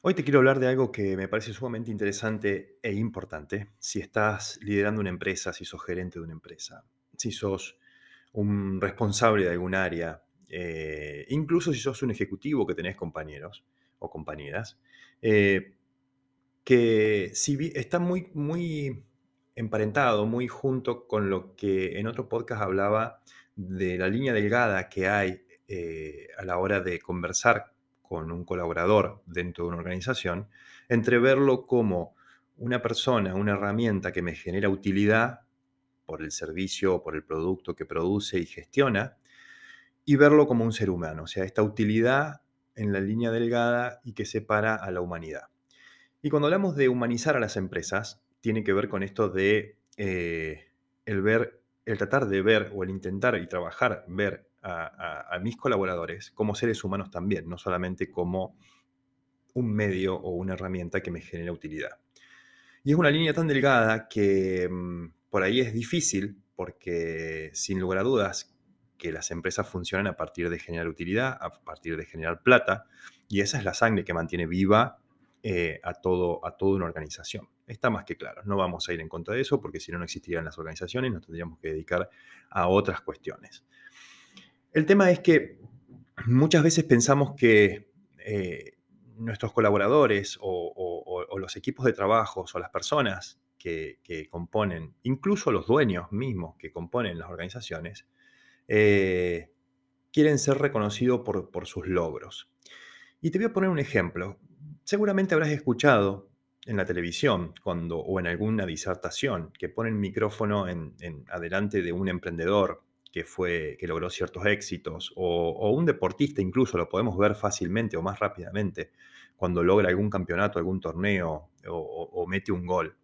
Hoy te quiero hablar de algo que me parece sumamente interesante e importante. Si estás liderando una empresa, si sos gerente de una empresa, si sos un responsable de algún área, eh, incluso si sos un ejecutivo que tenés compañeros o compañeras, eh, que si está muy, muy emparentado, muy junto con lo que en otro podcast hablaba de la línea delgada que hay eh, a la hora de conversar con un colaborador dentro de una organización, entre verlo como una persona, una herramienta que me genera utilidad por el servicio o por el producto que produce y gestiona, y verlo como un ser humano, o sea, esta utilidad en la línea delgada y que separa a la humanidad. Y cuando hablamos de humanizar a las empresas, tiene que ver con esto de eh, el ver, el tratar de ver o el intentar y trabajar, ver a, mis colaboradores como seres humanos también, no solamente como un medio o una herramienta que me genera utilidad. Y es una línea tan delgada que mm, por ahí es difícil porque sin lugar a dudas que las empresas funcionan a partir de generar utilidad, a partir de generar plata, y esa es la sangre que mantiene viva eh, a, todo, a toda una organización. Está más que claro, no vamos a ir en contra de eso porque si no, no existirían las organizaciones nos tendríamos que dedicar a otras cuestiones. El tema es que muchas veces pensamos que eh, nuestros colaboradores o, los equipos de trabajo o las personas que, componen, incluso los dueños mismos que componen las organizaciones, eh, quieren ser reconocidos por, sus logros. Y te voy a poner un ejemplo. Seguramente habrás escuchado en la televisión cuando, o en alguna disertación que ponen micrófono en- adelante de un emprendedor que, fue, que logró ciertos éxitos, o, un deportista incluso, lo podemos ver fácilmente o más rápidamente cuando logra algún campeonato, algún torneo o mete un gol.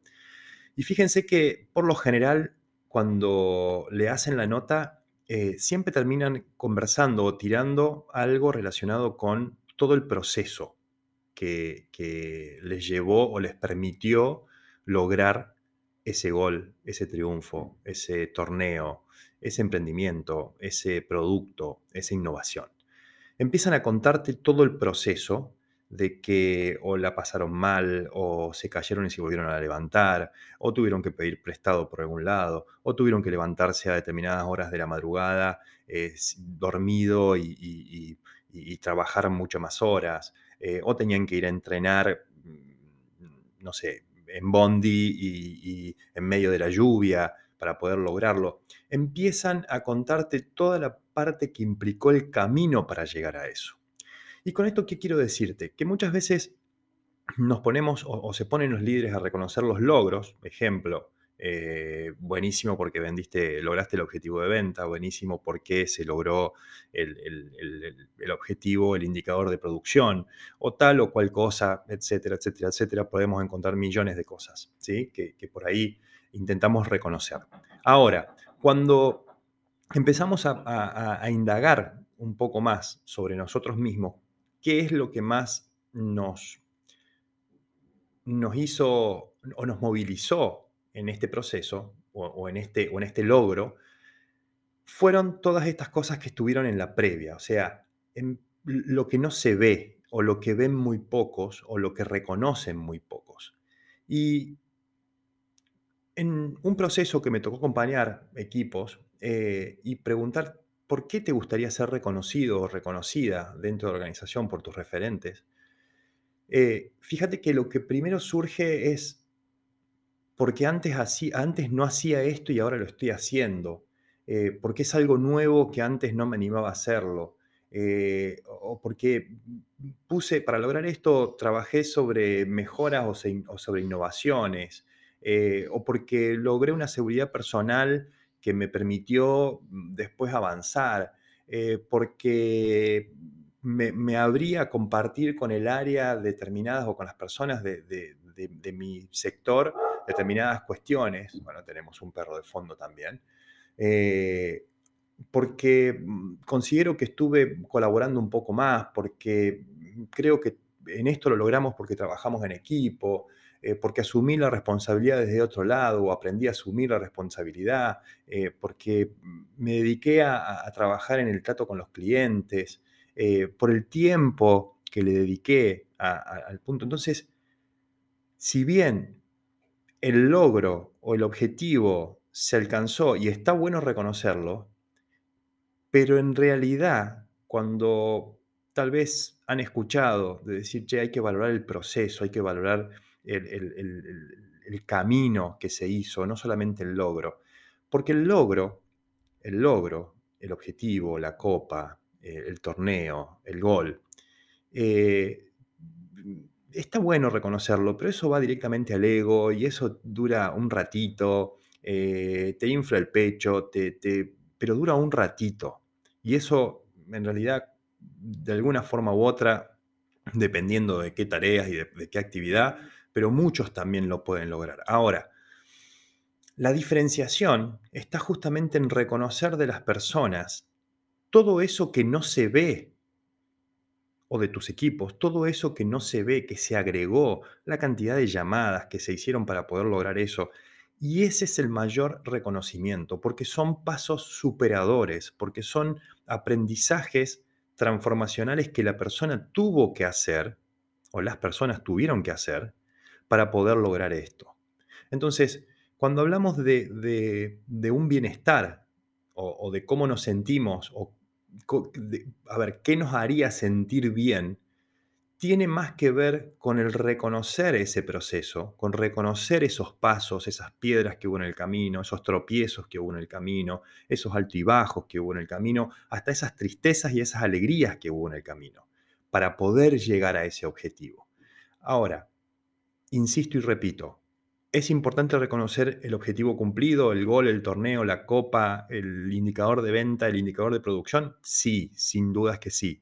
Y fíjense que por lo general, cuando le hacen la nota, eh, siempre terminan conversando o tirando algo relacionado con todo el proceso que, que les llevó o les permitió lograr ese gol, ese triunfo, ese torneo, ese emprendimiento, ese producto, esa innovación. Empiezan a contarte todo el proceso de que o la pasaron mal, o se cayeron y se volvieron a levantar, o tuvieron que pedir prestado por algún lado, o tuvieron que levantarse a determinadas horas de la madrugada, eh, dormido y, trabajar mucho más horas, eh, o tenían que ir a entrenar, mm, no sé, en bondi y en medio de la lluvia para poder lograrlo empiezan a contarte toda la parte que implicó el camino para llegar a eso. Y con esto, ¿qué quiero decirte? Que muchas veces nos ponemos o, se ponen los líderes a reconocer los logros, ejemplo, eh, buenísimo porque vendiste, lograste el objetivo de venta, buenísimo porque se logró el, el- objetivo, el indicador de producción, o tal o cual cosa, etcétera, etcétera, etcétera. Podemos encontrar millones de cosas, ¿sí? Que, por ahí intentamos reconocer. Ahora, cuando empezamos a- a indagar un poco más sobre nosotros mismos, qué es lo que más nos nos hizo o nos movilizó en este proceso o, en, este, o en este logro fueron todas estas cosas que estuvieron en la previa, o sea, en lo que no se ve o lo que ven muy pocos o lo que reconocen muy pocos. Y en un proceso que me tocó acompañar equipos eh, y preguntar por qué te gustaría ser reconocido o reconocida dentro de la organización por tus referentes, eh, fíjate que lo que primero surge es porque antes, no hacía esto y ahora lo estoy haciendo, eh, porque es algo nuevo que antes no me animaba a hacerlo, eh, o porque puse, para lograr esto, trabajé sobre mejoras o, sobre innovaciones, eh, o porque logré una seguridad personal que me permitió mm, después avanzar, porque me, me abría a compartir con el área determinadas o con las personas de mi sector determinadas cuestiones, bueno, tenemos un perro de fondo también, eh, porque mm, considero que estuve colaborando un poco más, porque creo que en esto lo logramos porque trabajamos en equipo, eh, porque asumí la responsabilidad desde otro lado o aprendí a asumir la responsabilidad, eh, porque me dediqué a, trabajar en el trato con los clientes, por el tiempo que le dediqué al punto. Entonces, si bien el logro o el objetivo se alcanzó y está bueno reconocerlo, pero en realidad, cuando tal vez han escuchado de decir, che, hay que valorar el proceso, hay que valorar el, camino que se hizo, no solamente el logro. Porque el logro, el logro, el objetivo, la copa, eh, el torneo, el gol, eh, está bueno reconocerlo, pero eso va directamente al ego y eso dura un ratito, eh, te infla el pecho, te, pero dura un ratito. Y eso, en realidad, de alguna forma u otra, dependiendo de qué tareas y de, qué actividad, pero muchos también lo pueden lograr. Ahora, la diferenciación está justamente en reconocer de las personas todo eso que no se ve o de tus equipos, todo eso que no se ve, que se agregó, la cantidad de llamadas que se hicieron para poder lograr eso. Y ese es el mayor reconocimiento, porque son pasos superadores, porque son aprendizajes transformacionales que la persona tuvo que hacer, o las personas tuvieron que hacer, para poder lograr esto. Entonces, cuando hablamos de, un bienestar, o, de cómo nos sentimos, o a ver, qué nos haría sentir bien, tiene más que ver con el reconocer ese proceso, con reconocer esos pasos, esas piedras que hubo en el camino, esos tropiezos que hubo en el camino, esos altibajos que hubo en el camino, hasta esas tristezas y esas alegrías que hubo en el camino, para poder llegar a ese objetivo. Ahora, insisto y repito, es importante reconocer el objetivo cumplido, el gol, el torneo, la copa, el indicador de venta, el indicador de producción. Sí, sin dudas que sí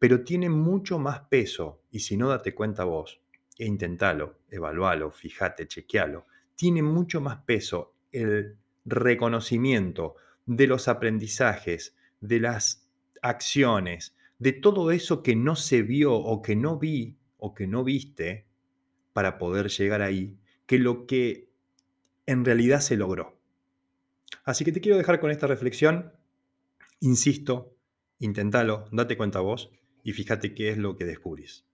pero tiene mucho más peso, y si no date cuenta vos, e intentalo, evalualo, fíjate, chequealo, tiene mucho más peso el reconocimiento de los aprendizajes, de las acciones, de todo eso que no se vio o que no vi o que no viste para poder llegar ahí, que lo que en realidad se logró. Así que te quiero dejar con esta reflexión. Insisto, intentalo, date cuenta vos y fíjate qué es lo que descubrís.